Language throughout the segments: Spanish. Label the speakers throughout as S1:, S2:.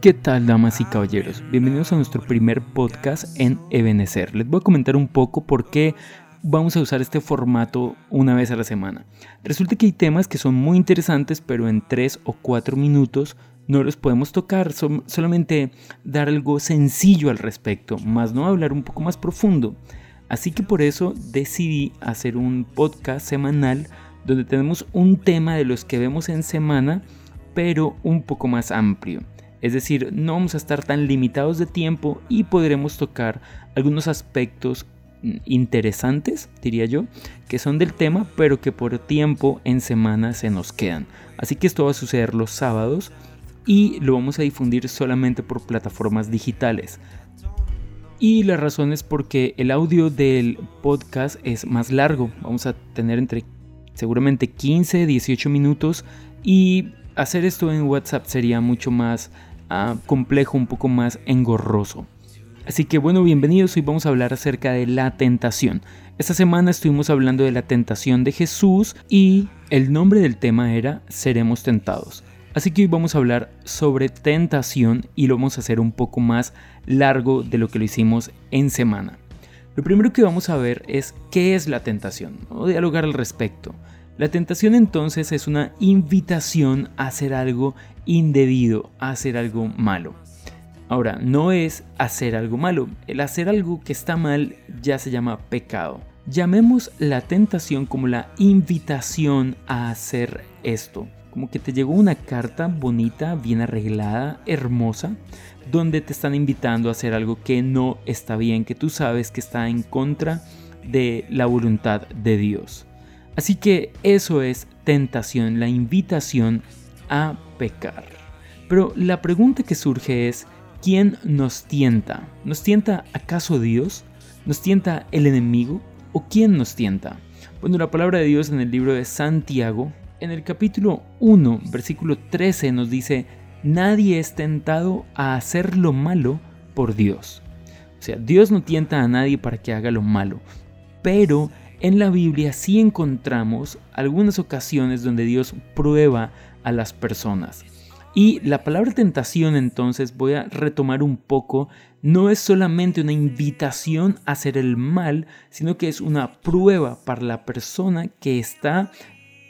S1: ¿Qué tal, damas y caballeros? Bienvenidos a nuestro primer podcast en Ebenecer. Les voy a comentar un poco por qué vamos a usar este formato una vez a la semana. Resulta que hay temas que son muy interesantes, pero en tres o cuatro minutos no los podemos tocar, solamente dar algo sencillo al respecto, más no hablar un poco más profundo. Así que por eso decidí hacer un podcast semanal donde tenemos un tema de los que vemos en semana, pero un poco más amplio. Es decir, no vamos a estar tan limitados de tiempo y podremos tocar algunos aspectos interesantes, diría yo, que son del tema, pero que por tiempo en semana se nos quedan. Así que esto va a suceder los sábados y lo vamos a difundir solamente por plataformas digitales. Y la razón es porque el audio del podcast es más largo. Vamos a tener entre seguramente 15, 18 minutos y hacer esto en WhatsApp sería mucho más ah, complejo, un poco más engorroso. Así que bueno, bienvenidos, hoy vamos a hablar acerca de la tentación. Esta semana estuvimos hablando de la tentación de Jesús y el nombre del tema era Seremos tentados. Así que hoy vamos a hablar sobre tentación y lo vamos a hacer un poco más largo de lo que lo hicimos en semana. Lo primero que vamos a ver es qué es la tentación, dialogar al respecto. La tentación entonces es una invitación a hacer algo indebido, a hacer algo malo. Ahora, no es hacer algo malo. El hacer algo que está mal ya se llama pecado. Llamemos la tentación como la invitación a hacer esto. Como que te llegó una carta bonita, bien arreglada, hermosa, donde te están invitando a hacer algo que no está bien, que tú sabes que está en contra de la voluntad de Dios. Así que eso es tentación, la invitación a pecar. Pero la pregunta que surge es, ¿Quién nos tienta? ¿Nos tienta acaso Dios? ¿Nos tienta el enemigo? ¿O quién nos tienta? Bueno, la palabra de Dios en el libro de Santiago, en el capítulo 1, versículo 13, nos dice, nadie es tentado a hacer lo malo por Dios. O sea, Dios no tienta a nadie para que haga lo malo, pero en la Biblia sí encontramos algunas ocasiones donde Dios prueba a las personas. Y la palabra tentación entonces voy a retomar un poco, no es solamente una invitación a hacer el mal, sino que es una prueba para la persona que está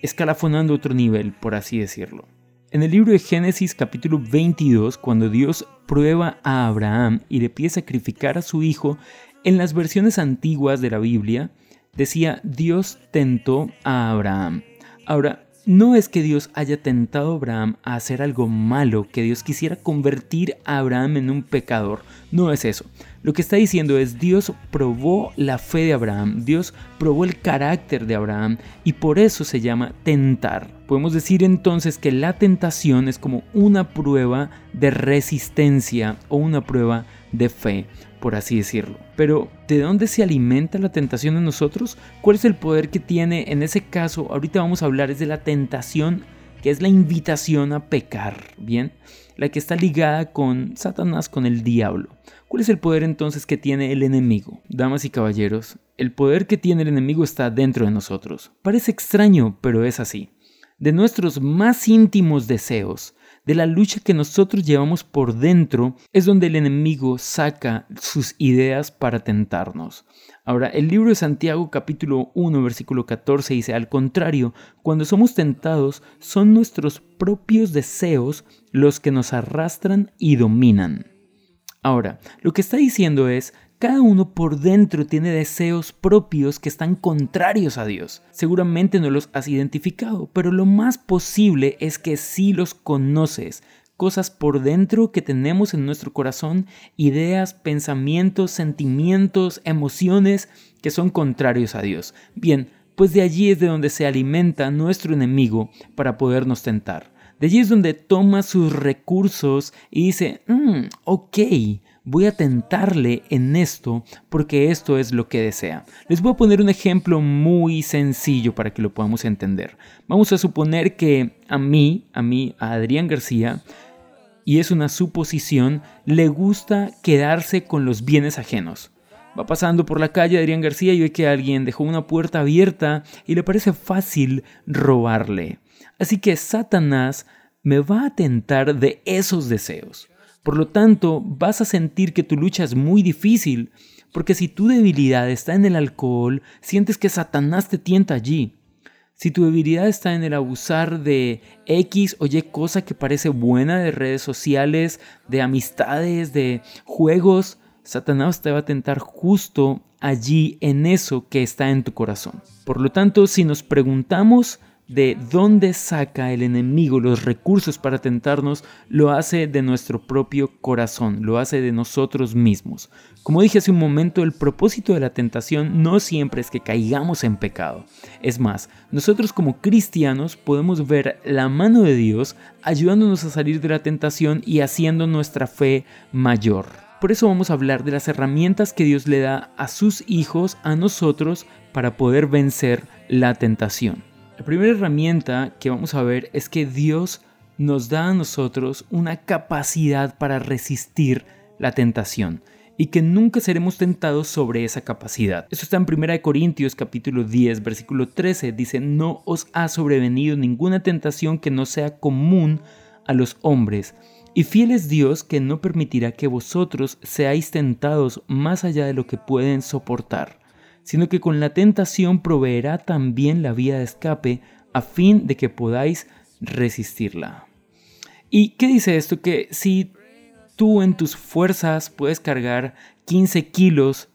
S1: escalafonando otro nivel, por así decirlo. En el libro de Génesis capítulo 22, cuando Dios prueba a Abraham y le pide sacrificar a su hijo, en las versiones antiguas de la Biblia decía Dios tentó a Abraham. Ahora, no es que Dios haya tentado a Abraham a hacer algo malo, que Dios quisiera convertir a Abraham en un pecador. No es eso. Lo que está diciendo es Dios probó la fe de Abraham, Dios probó el carácter de Abraham y por eso se llama tentar. Podemos decir entonces que la tentación es como una prueba de resistencia o una prueba de fe por así decirlo. Pero, ¿de dónde se alimenta la tentación en nosotros? ¿Cuál es el poder que tiene en ese caso? Ahorita vamos a hablar es de la tentación, que es la invitación a pecar, ¿bien? La que está ligada con Satanás, con el diablo. ¿Cuál es el poder entonces que tiene el enemigo? Damas y caballeros, el poder que tiene el enemigo está dentro de nosotros. Parece extraño, pero es así. De nuestros más íntimos deseos, de la lucha que nosotros llevamos por dentro, es donde el enemigo saca sus ideas para tentarnos. Ahora, el libro de Santiago capítulo 1 versículo 14 dice, al contrario, cuando somos tentados, son nuestros propios deseos los que nos arrastran y dominan. Ahora, lo que está diciendo es, cada uno por dentro tiene deseos propios que están contrarios a Dios. Seguramente no los has identificado, pero lo más posible es que sí los conoces. Cosas por dentro que tenemos en nuestro corazón, ideas, pensamientos, sentimientos, emociones que son contrarios a Dios. Bien, pues de allí es de donde se alimenta nuestro enemigo para podernos tentar. De allí es donde toma sus recursos y dice, mm, ok, voy a tentarle en esto porque esto es lo que desea. Les voy a poner un ejemplo muy sencillo para que lo podamos entender. Vamos a suponer que a mí, a mí, a Adrián García, y es una suposición, le gusta quedarse con los bienes ajenos. Va pasando por la calle Adrián García y ve que alguien dejó una puerta abierta y le parece fácil robarle. Así que Satanás me va a tentar de esos deseos. Por lo tanto, vas a sentir que tu lucha es muy difícil, porque si tu debilidad está en el alcohol, sientes que Satanás te tienta allí. Si tu debilidad está en el abusar de X o Y cosa que parece buena de redes sociales, de amistades, de juegos, Satanás te va a tentar justo allí en eso que está en tu corazón. Por lo tanto, si nos preguntamos de dónde saca el enemigo los recursos para tentarnos, lo hace de nuestro propio corazón, lo hace de nosotros mismos. Como dije hace un momento, el propósito de la tentación no siempre es que caigamos en pecado. Es más, nosotros como cristianos podemos ver la mano de Dios ayudándonos a salir de la tentación y haciendo nuestra fe mayor. Por eso vamos a hablar de las herramientas que Dios le da a sus hijos, a nosotros, para poder vencer la tentación. La primera herramienta que vamos a ver es que Dios nos da a nosotros una capacidad para resistir la tentación y que nunca seremos tentados sobre esa capacidad. Eso está en 1 Corintios capítulo 10 versículo 13. Dice, no os ha sobrevenido ninguna tentación que no sea común a los hombres. Y fiel es Dios que no permitirá que vosotros seáis tentados más allá de lo que pueden soportar sino que con la tentación proveerá también la vía de escape a fin de que podáis resistirla. ¿Y qué dice esto? Que si tú en tus fuerzas puedes cargar 15 kilos,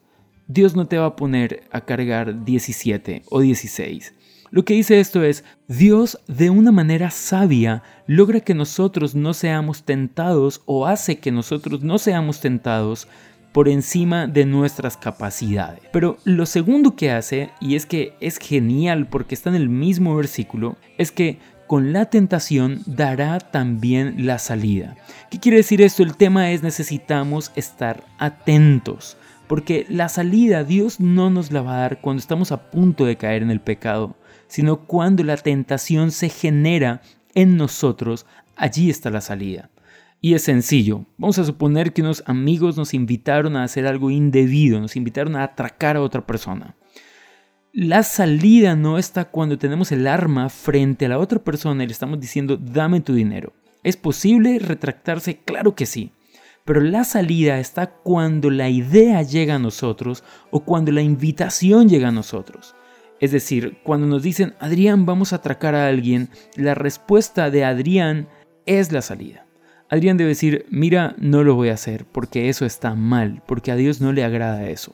S1: Dios no te va a poner a cargar 17 o 16. Lo que dice esto es, Dios de una manera sabia logra que nosotros no seamos tentados o hace que nosotros no seamos tentados por encima de nuestras capacidades. Pero lo segundo que hace, y es que es genial porque está en el mismo versículo, es que con la tentación dará también la salida. ¿Qué quiere decir esto? El tema es necesitamos estar atentos. Porque la salida Dios no nos la va a dar cuando estamos a punto de caer en el pecado, sino cuando la tentación se genera en nosotros, allí está la salida. Y es sencillo. Vamos a suponer que unos amigos nos invitaron a hacer algo indebido, nos invitaron a atracar a otra persona. La salida no está cuando tenemos el arma frente a la otra persona y le estamos diciendo dame tu dinero. ¿Es posible retractarse? Claro que sí. Pero la salida está cuando la idea llega a nosotros o cuando la invitación llega a nosotros. Es decir, cuando nos dicen, Adrián, vamos a atracar a alguien, la respuesta de Adrián es la salida. Adrián debe decir, mira, no lo voy a hacer porque eso está mal, porque a Dios no le agrada eso.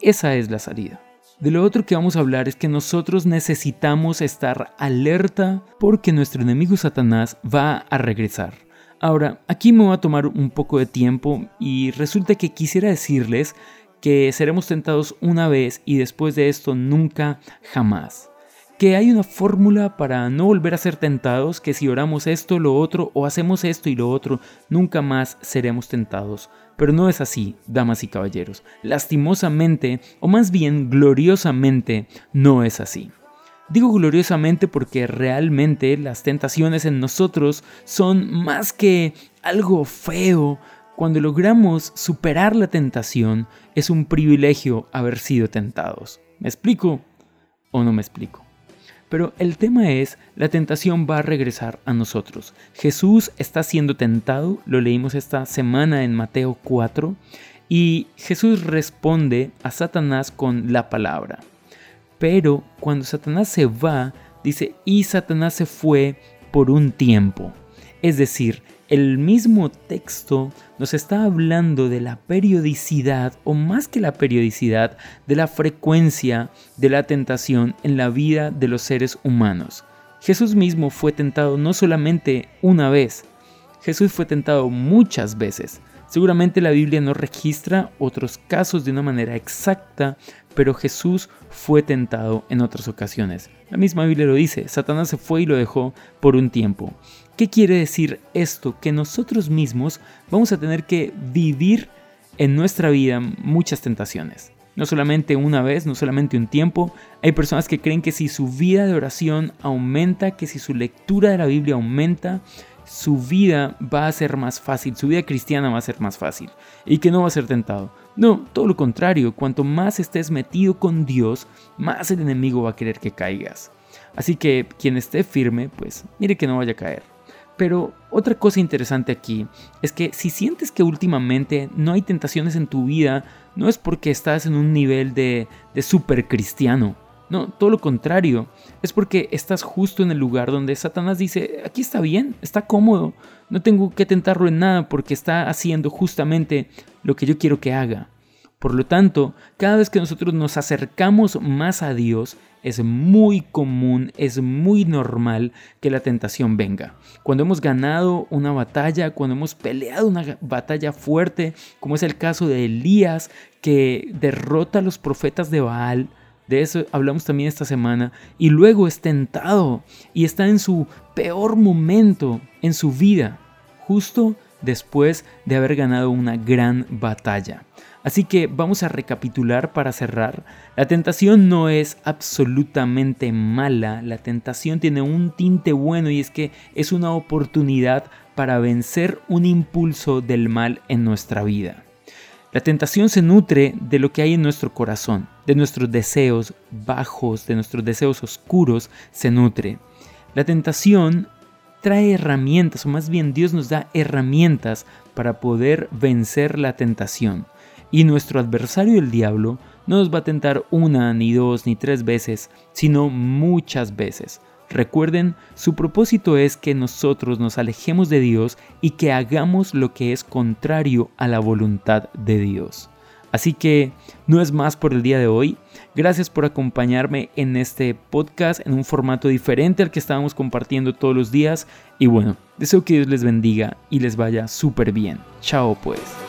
S1: Esa es la salida. De lo otro que vamos a hablar es que nosotros necesitamos estar alerta porque nuestro enemigo Satanás va a regresar. Ahora, aquí me va a tomar un poco de tiempo y resulta que quisiera decirles que seremos tentados una vez y después de esto nunca jamás que hay una fórmula para no volver a ser tentados, que si oramos esto, lo otro, o hacemos esto y lo otro, nunca más seremos tentados. Pero no es así, damas y caballeros. Lastimosamente, o más bien gloriosamente, no es así. Digo gloriosamente porque realmente las tentaciones en nosotros son más que algo feo. Cuando logramos superar la tentación, es un privilegio haber sido tentados. ¿Me explico o no me explico? Pero el tema es, la tentación va a regresar a nosotros. Jesús está siendo tentado, lo leímos esta semana en Mateo 4, y Jesús responde a Satanás con la palabra. Pero cuando Satanás se va, dice, y Satanás se fue por un tiempo. Es decir, el mismo texto nos está hablando de la periodicidad, o más que la periodicidad, de la frecuencia de la tentación en la vida de los seres humanos. Jesús mismo fue tentado no solamente una vez, Jesús fue tentado muchas veces. Seguramente la Biblia no registra otros casos de una manera exacta, pero Jesús fue tentado en otras ocasiones. La misma Biblia lo dice, Satanás se fue y lo dejó por un tiempo. ¿Qué quiere decir esto? Que nosotros mismos vamos a tener que vivir en nuestra vida muchas tentaciones. No solamente una vez, no solamente un tiempo. Hay personas que creen que si su vida de oración aumenta, que si su lectura de la Biblia aumenta, su vida va a ser más fácil, su vida cristiana va a ser más fácil y que no va a ser tentado. No, todo lo contrario, cuanto más estés metido con Dios, más el enemigo va a querer que caigas. Así que quien esté firme, pues mire que no vaya a caer. Pero otra cosa interesante aquí es que si sientes que últimamente no hay tentaciones en tu vida, no es porque estás en un nivel de, de super cristiano. No, todo lo contrario. Es porque estás justo en el lugar donde Satanás dice, aquí está bien, está cómodo, no tengo que tentarlo en nada porque está haciendo justamente lo que yo quiero que haga. Por lo tanto, cada vez que nosotros nos acercamos más a Dios, es muy común, es muy normal que la tentación venga. Cuando hemos ganado una batalla, cuando hemos peleado una batalla fuerte, como es el caso de Elías, que derrota a los profetas de Baal, de eso hablamos también esta semana, y luego es tentado y está en su peor momento en su vida, justo después de haber ganado una gran batalla. Así que vamos a recapitular para cerrar. La tentación no es absolutamente mala, la tentación tiene un tinte bueno y es que es una oportunidad para vencer un impulso del mal en nuestra vida. La tentación se nutre de lo que hay en nuestro corazón, de nuestros deseos bajos, de nuestros deseos oscuros, se nutre. La tentación trae herramientas, o más bien Dios nos da herramientas para poder vencer la tentación. Y nuestro adversario el diablo no nos va a tentar una, ni dos, ni tres veces, sino muchas veces. Recuerden, su propósito es que nosotros nos alejemos de Dios y que hagamos lo que es contrario a la voluntad de Dios. Así que no es más por el día de hoy. Gracias por acompañarme en este podcast en un formato diferente al que estábamos compartiendo todos los días. Y bueno, deseo que Dios les bendiga y les vaya súper bien. Chao pues.